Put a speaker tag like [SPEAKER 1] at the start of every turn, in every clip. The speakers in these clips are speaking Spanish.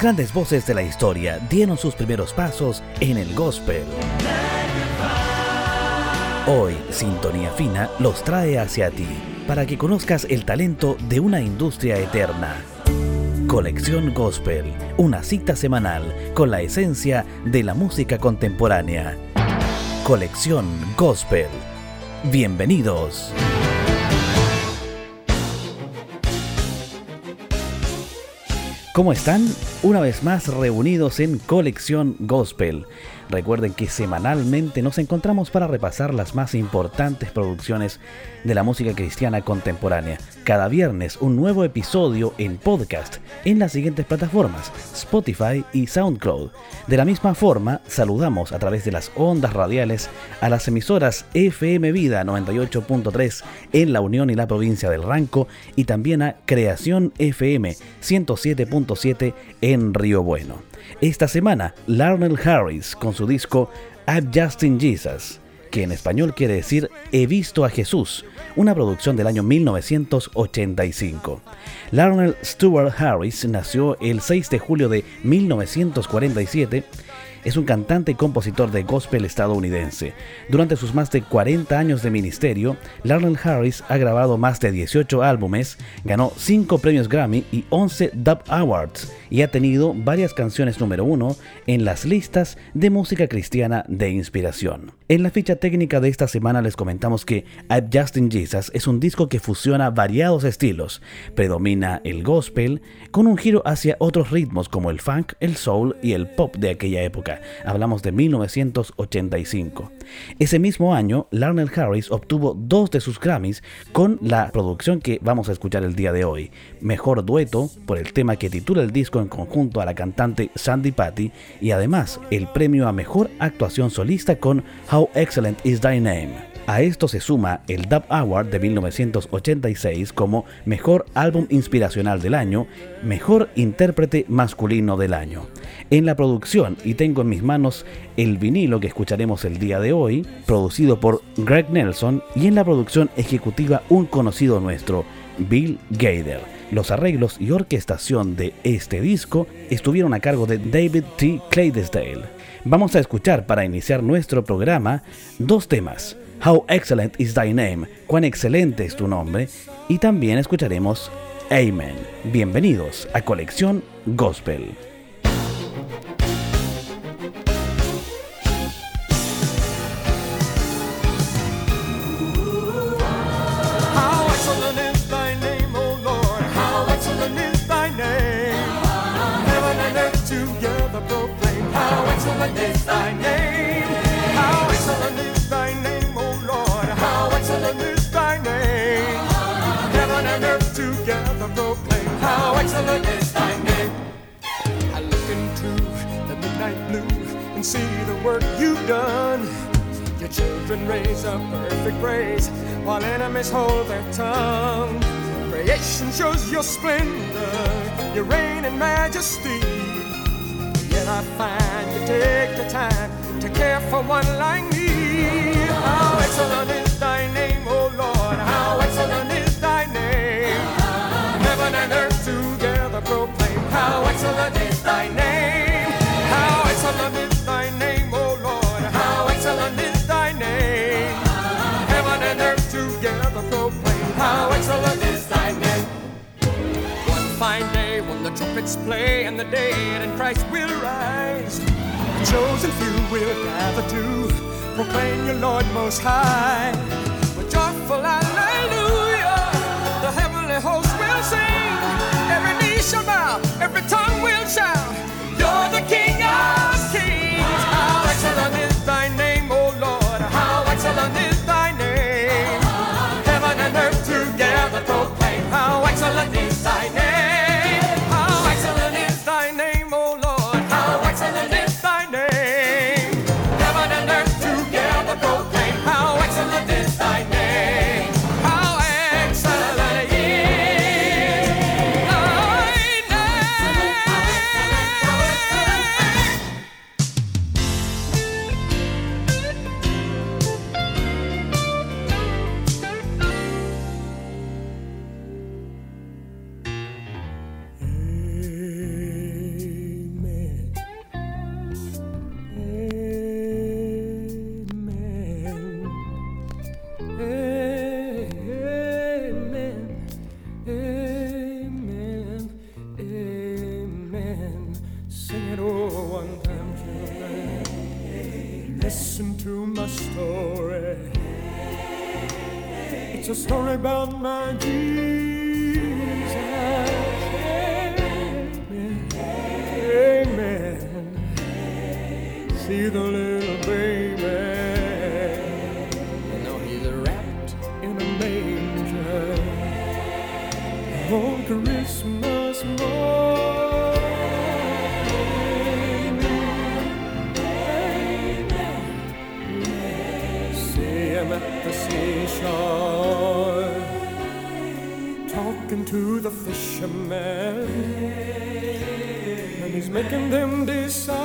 [SPEAKER 1] Grandes voces de la historia dieron sus primeros pasos en el gospel. Hoy, Sintonía Fina los trae hacia ti para que conozcas el talento de una industria eterna. Colección Gospel, una cita semanal con la esencia de la música contemporánea. Colección Gospel. Bienvenidos. ¿Cómo están? Una vez más reunidos en Colección Gospel. Recuerden que semanalmente nos encontramos para repasar las más importantes producciones de la música cristiana contemporánea. Cada viernes un nuevo episodio en podcast en las siguientes plataformas, Spotify y SoundCloud. De la misma forma, saludamos a través de las ondas radiales a las emisoras FM Vida 98.3 en la Unión y la provincia del Ranco y también a Creación FM 107.7 en Río Bueno. Esta semana, Larnell Harris con su disco I've Justin Jesus, que en español quiere decir He visto a Jesús, una producción del año 1985. Larnell Stewart Harris nació el 6 de julio de 1947 es un cantante y compositor de gospel estadounidense. Durante sus más de 40 años de ministerio, Larnell Harris ha grabado más de 18 álbumes, ganó 5 premios Grammy y 11 Dub Awards y ha tenido varias canciones número uno en las listas de música cristiana de inspiración. En la ficha técnica de esta semana les comentamos que I've Justin Jesus es un disco que fusiona variados estilos, predomina el gospel con un giro hacia otros ritmos como el funk, el soul y el pop de aquella época. Hablamos de 1985. Ese mismo año, Larnell Harris obtuvo dos de sus Grammys con la producción que vamos a escuchar el día de hoy. Mejor dueto por el tema que titula el disco en conjunto a la cantante Sandy Patty y además el premio a mejor actuación solista con How Excellent Is Thy Name. A esto se suma el Dub Award de 1986 como Mejor Álbum Inspiracional del Año, Mejor Intérprete Masculino del Año. En la producción, y tengo en mis manos el vinilo que escucharemos el día de hoy, producido por Greg Nelson, y en la producción ejecutiva un conocido nuestro, Bill Gader. Los arreglos y orquestación de este disco estuvieron a cargo de David T. Cladesdale. Vamos a escuchar para iniciar nuestro programa dos temas. How Excellent is Thy Name, cuán excelente es tu nombre, y también escucharemos Amen. Bienvenidos a Colección Gospel.
[SPEAKER 2] Children raise a perfect praise while enemies hold their tongue. Creation shows your splendor, your reign and majesty. Yet I find you take the time to care for one like me. How excellent is thy name, O Lord. How excellent is thy name. Heaven and earth together proclaim. How excellent is thy name. Trumpets play and the dead in Christ will rise. The chosen few will gather to proclaim your Lord most high. With joyful hallelujah, the heavenly host will sing. Every knee shall bow, every tongue will shout. You're the King on Christmas morning. See him at the seashore, talking to the fishermen, and he's making them disciples.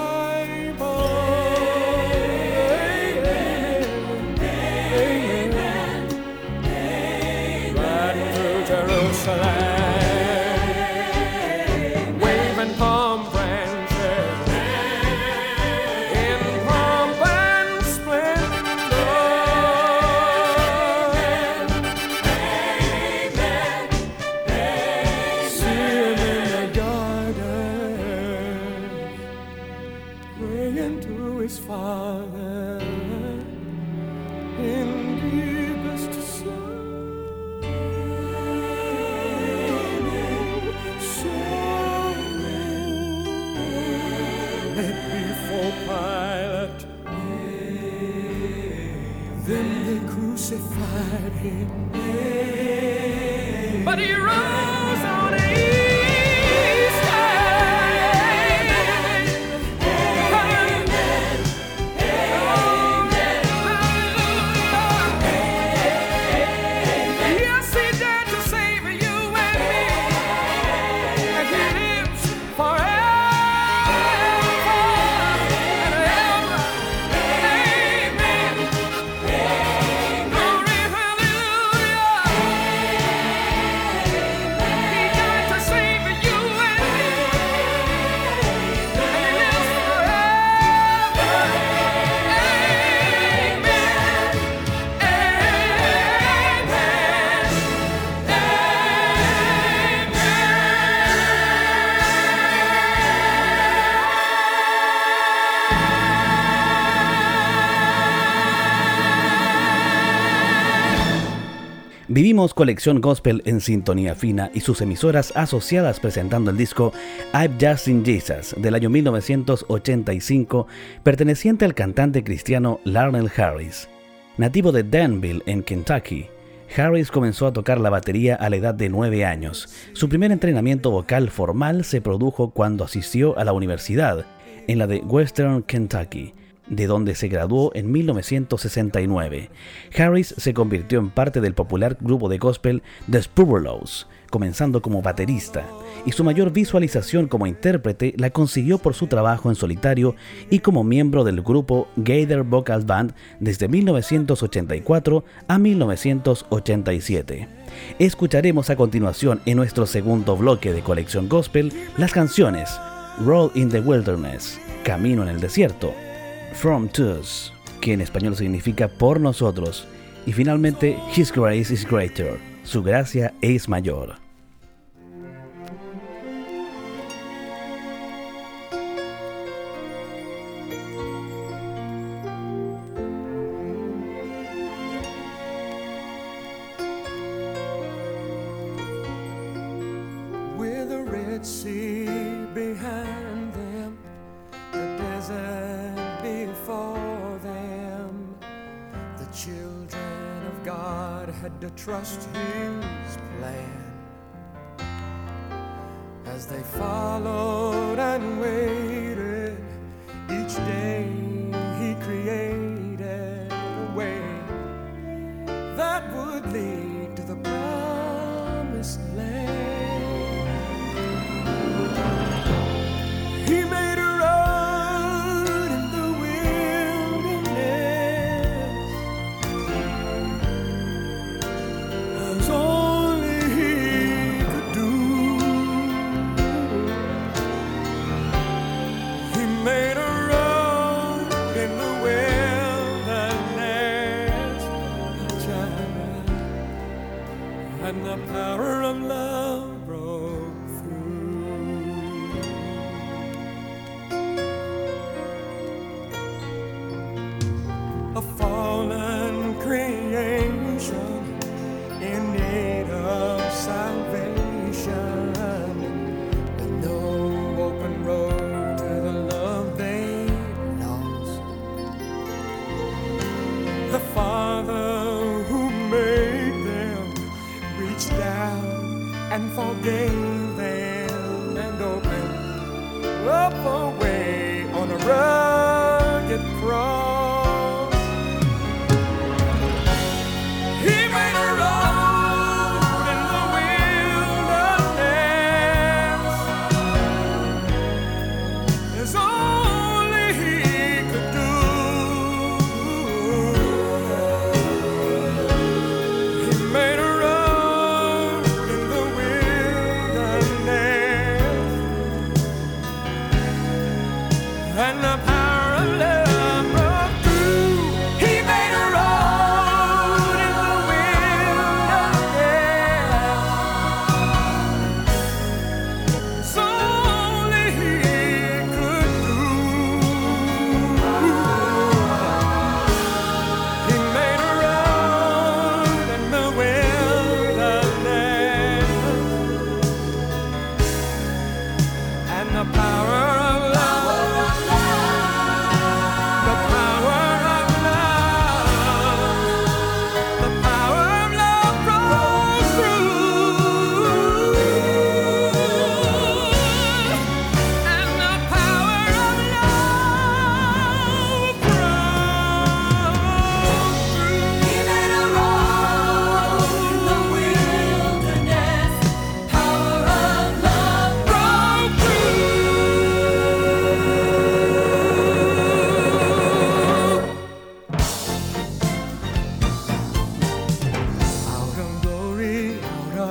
[SPEAKER 1] Vivimos Colección Gospel en sintonía fina y sus emisoras asociadas presentando el disco I've Just Seen Jesus del año 1985 perteneciente al cantante cristiano Larnell Harris. Nativo de Danville, en Kentucky, Harris comenzó a tocar la batería a la edad de 9 años. Su primer entrenamiento vocal formal se produjo cuando asistió a la universidad, en la de Western Kentucky, de donde se graduó en 1969. Harris se convirtió en parte del popular grupo de gospel The Spurlows, comenzando como baterista, y su mayor visualización como intérprete la consiguió por su trabajo en solitario y como miembro del grupo Gaither Vocal Band desde 1984 a 1987. Escucharemos a continuación en nuestro segundo bloque de colección gospel las canciones Roll in the Wilderness, Camino en el Desierto, From Us, que en español significa por nosotros, y finalmente His Grace is Greater, su gracia es mayor.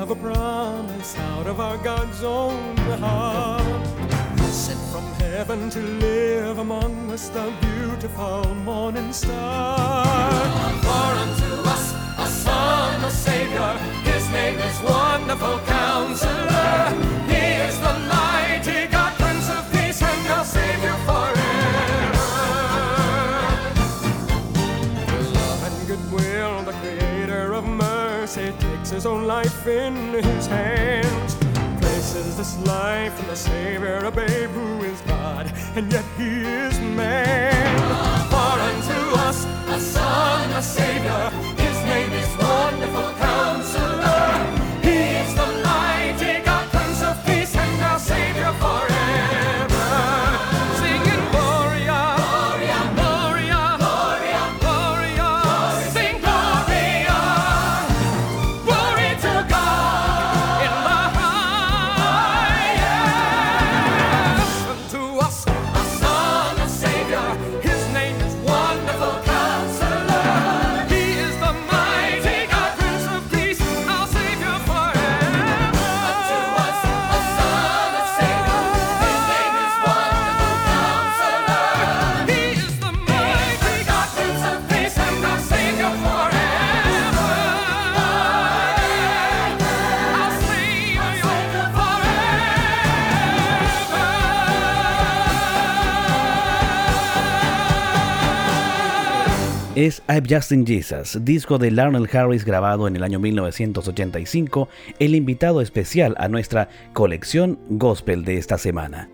[SPEAKER 2] Of a promise, out of our God's own heart. Sent from heaven to live among us, the beautiful morning star. For unto us a son, a savior, his name is Wonderful Counselor. His own life in his hands. Places this life in the Savior, a babe who is God, and yet he is man. For unto us a son, a Savior,
[SPEAKER 1] es I've Just in Jesus, disco de Larnell Harris grabado en el año 1985, el invitado especial a nuestra colección gospel de esta semana.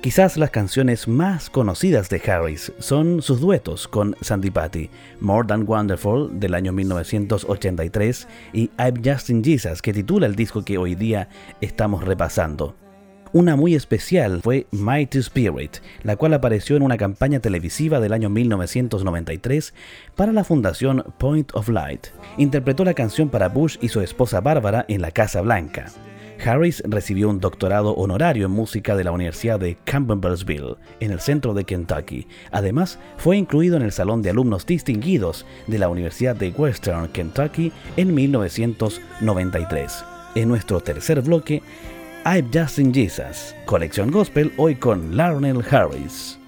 [SPEAKER 1] Quizás las canciones más conocidas de Harris son sus duetos con Sandy Patty, More Than Wonderful del año 1983 y I've Just in Jesus que titula el disco que hoy día estamos repasando. Una muy especial fue Mighty Spirit, la cual apareció en una campaña televisiva del año 1993 para la fundación Point of Light. Interpretó la canción para Bush y su esposa Bárbara en la Casa Blanca. Harris recibió un doctorado honorario en música de la Universidad de Campbellsville, en el centro de Kentucky. Además, fue incluido en el Salón de Alumnos Distinguidos de la Universidad de Western Kentucky en 1993. En nuestro tercer bloque, I've Just in Jesus, colección gospel hoy con Larnell Harris.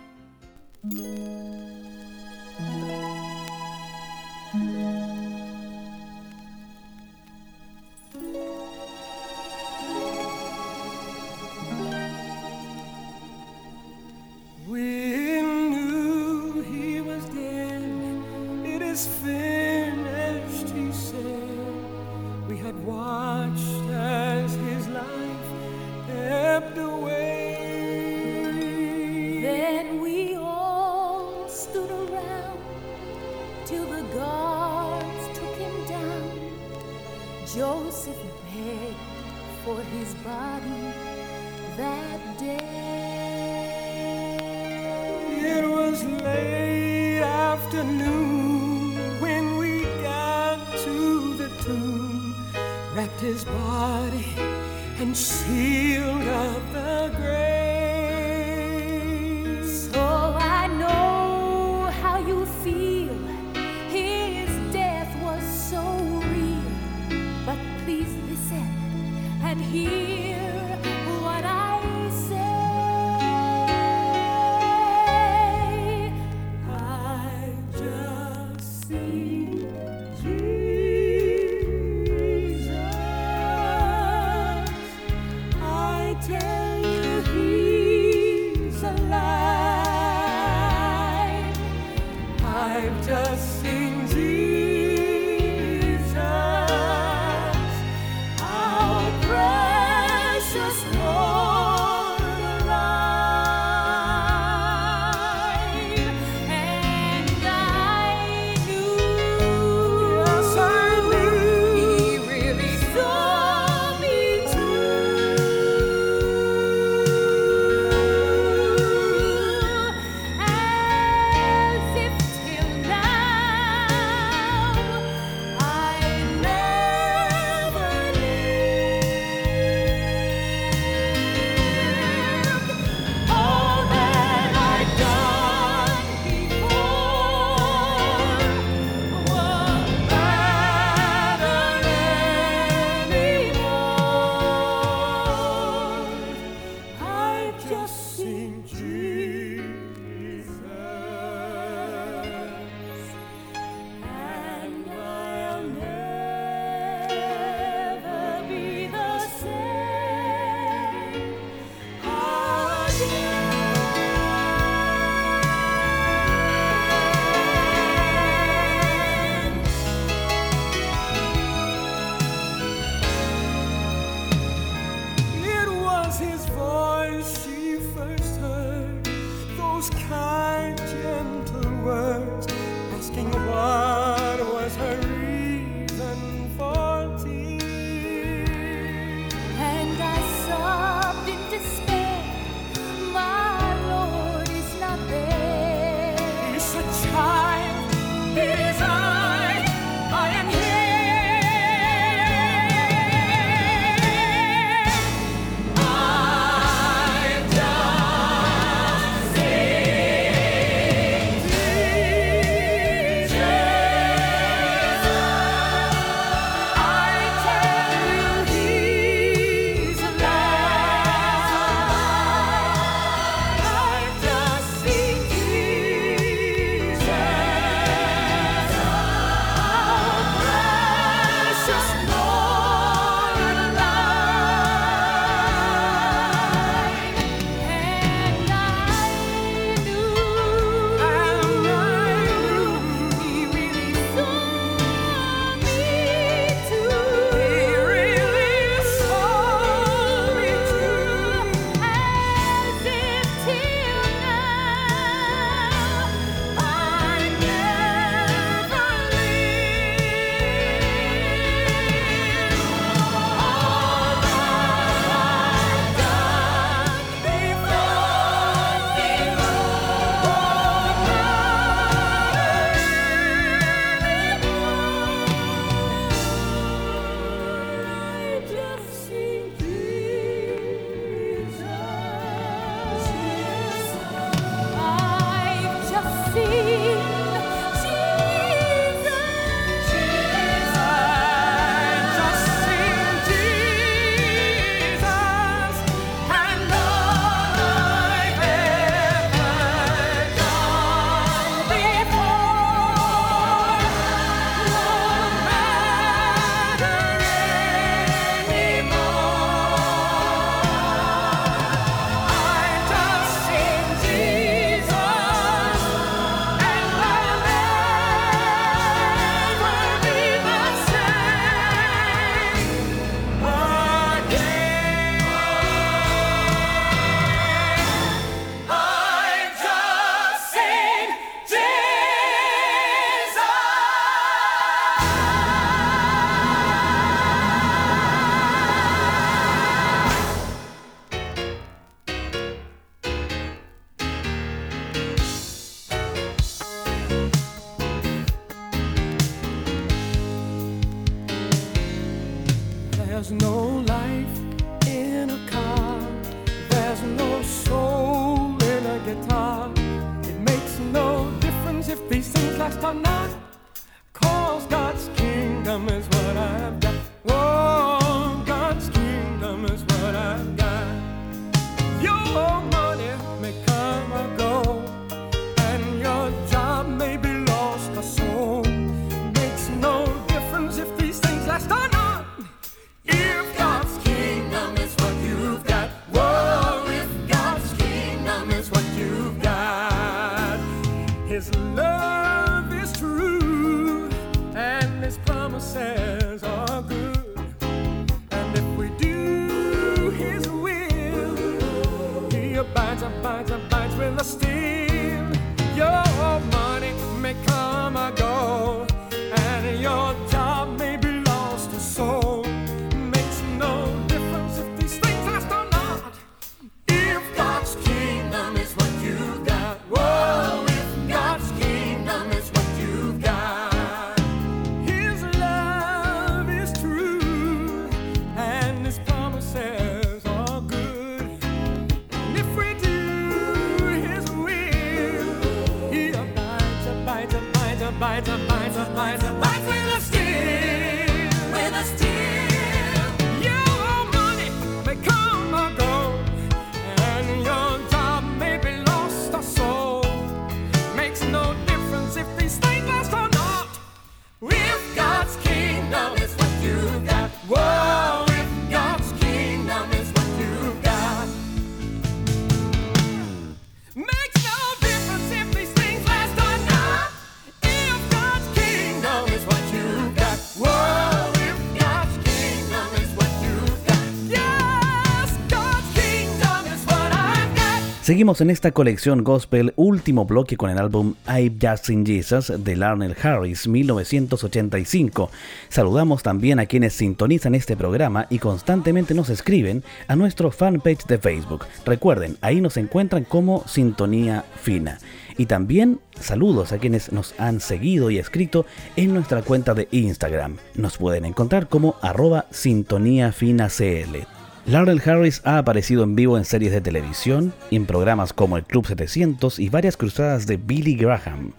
[SPEAKER 1] Seguimos en esta colección gospel, último bloque con el álbum I've Just Seen Jesus de Larnell Harris 1985. Saludamos también a quienes sintonizan este programa y constantemente nos escriben a nuestro fanpage de Facebook. Recuerden, ahí nos encuentran como Sintonía Fina. Y también saludos a quienes nos han seguido y escrito en nuestra cuenta de Instagram. Nos pueden encontrar como arroba sintonía fina CL. Laurel Harris ha aparecido en vivo en series de televisión, en programas como el Club 700 y varias cruzadas de Billy Graham.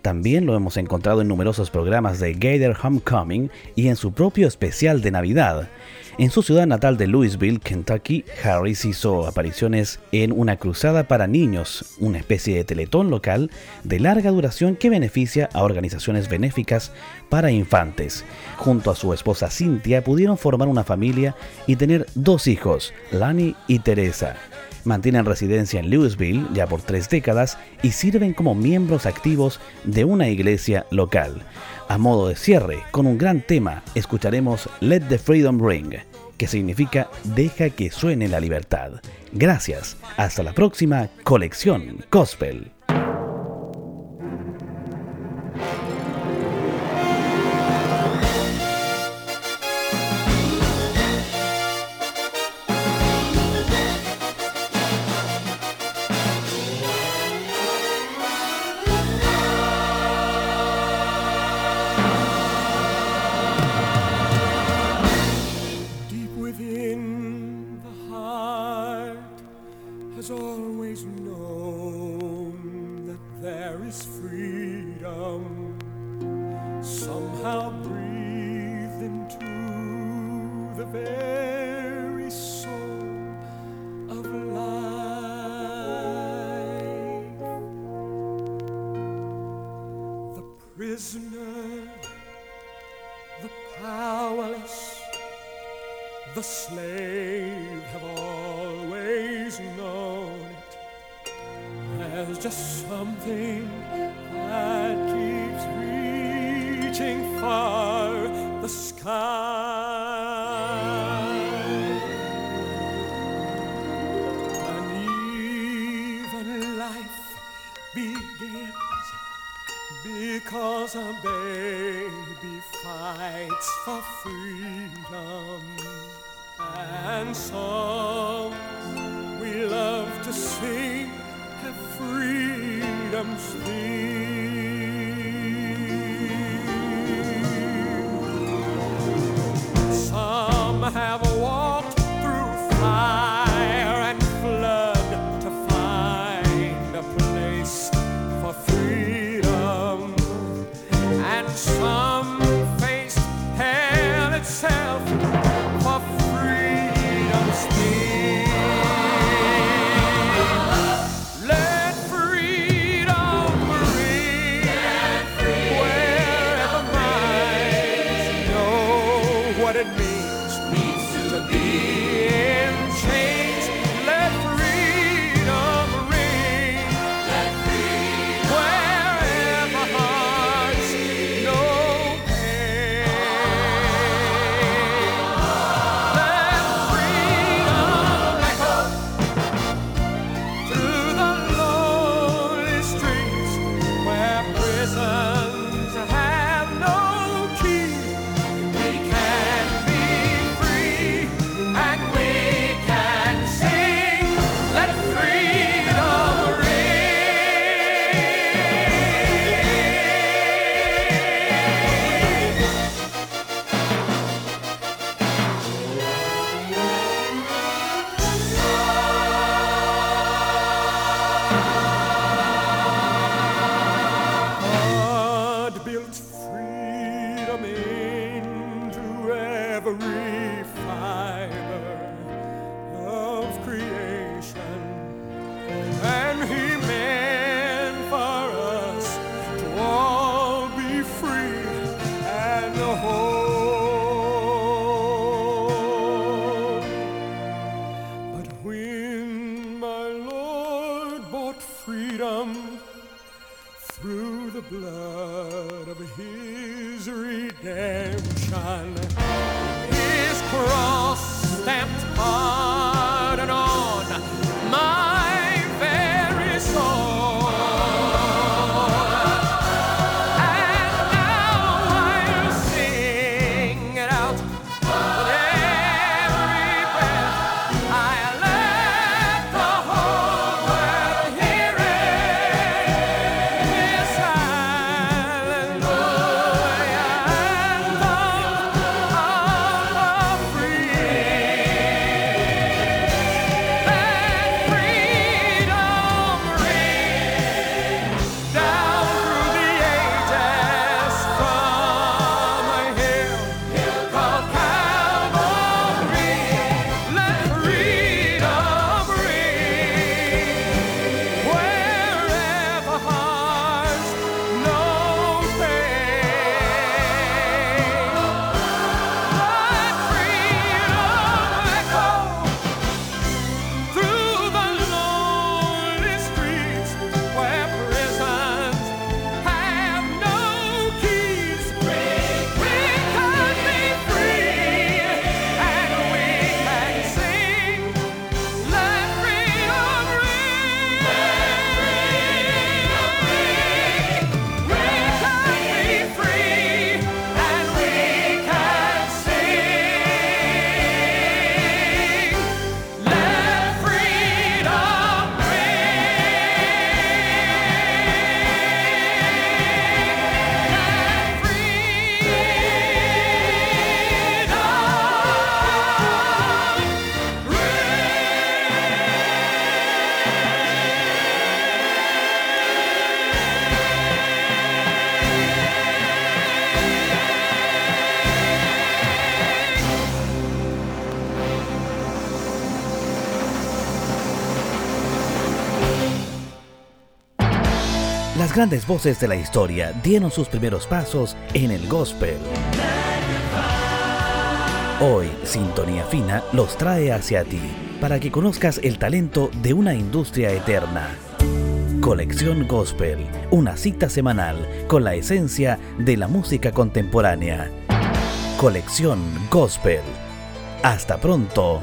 [SPEAKER 1] También lo hemos encontrado en numerosos programas de Gator Homecoming y en su propio especial de Navidad. En su ciudad natal de Louisville, Kentucky, Harris hizo apariciones en una cruzada para niños, una especie de teletón local de larga duración que beneficia a organizaciones benéficas para infantes. Junto a su esposa Cynthia pudieron formar una familia y tener dos hijos, Lani y Teresa. Mantienen residencia en Louisville ya por tres décadas y sirven como miembros activos de una iglesia local. A modo de cierre, con un gran tema, escucharemos Let the Freedom Ring, que significa Deja que suene la libertad. Gracias. Hasta la próxima colección Gospel.
[SPEAKER 2] Somehow breathe into the very soul of life. The prisoner, the powerless the slave have always known it. There's just something that keeps reaching far the sky. And even life begins because a baby fights for freedom. And songs we love to sing have freedom's theme.
[SPEAKER 3] When my Lord bought freedom through the blood of his redemption, his
[SPEAKER 2] cross grandes voces de la historia dieron sus primeros pasos en el gospel. Hoy, Sintonía Fina los trae hacia ti para que conozcas el talento de una industria eterna. Colección Gospel, una cita semanal con la esencia de la música contemporánea. Colección Gospel. Hasta pronto.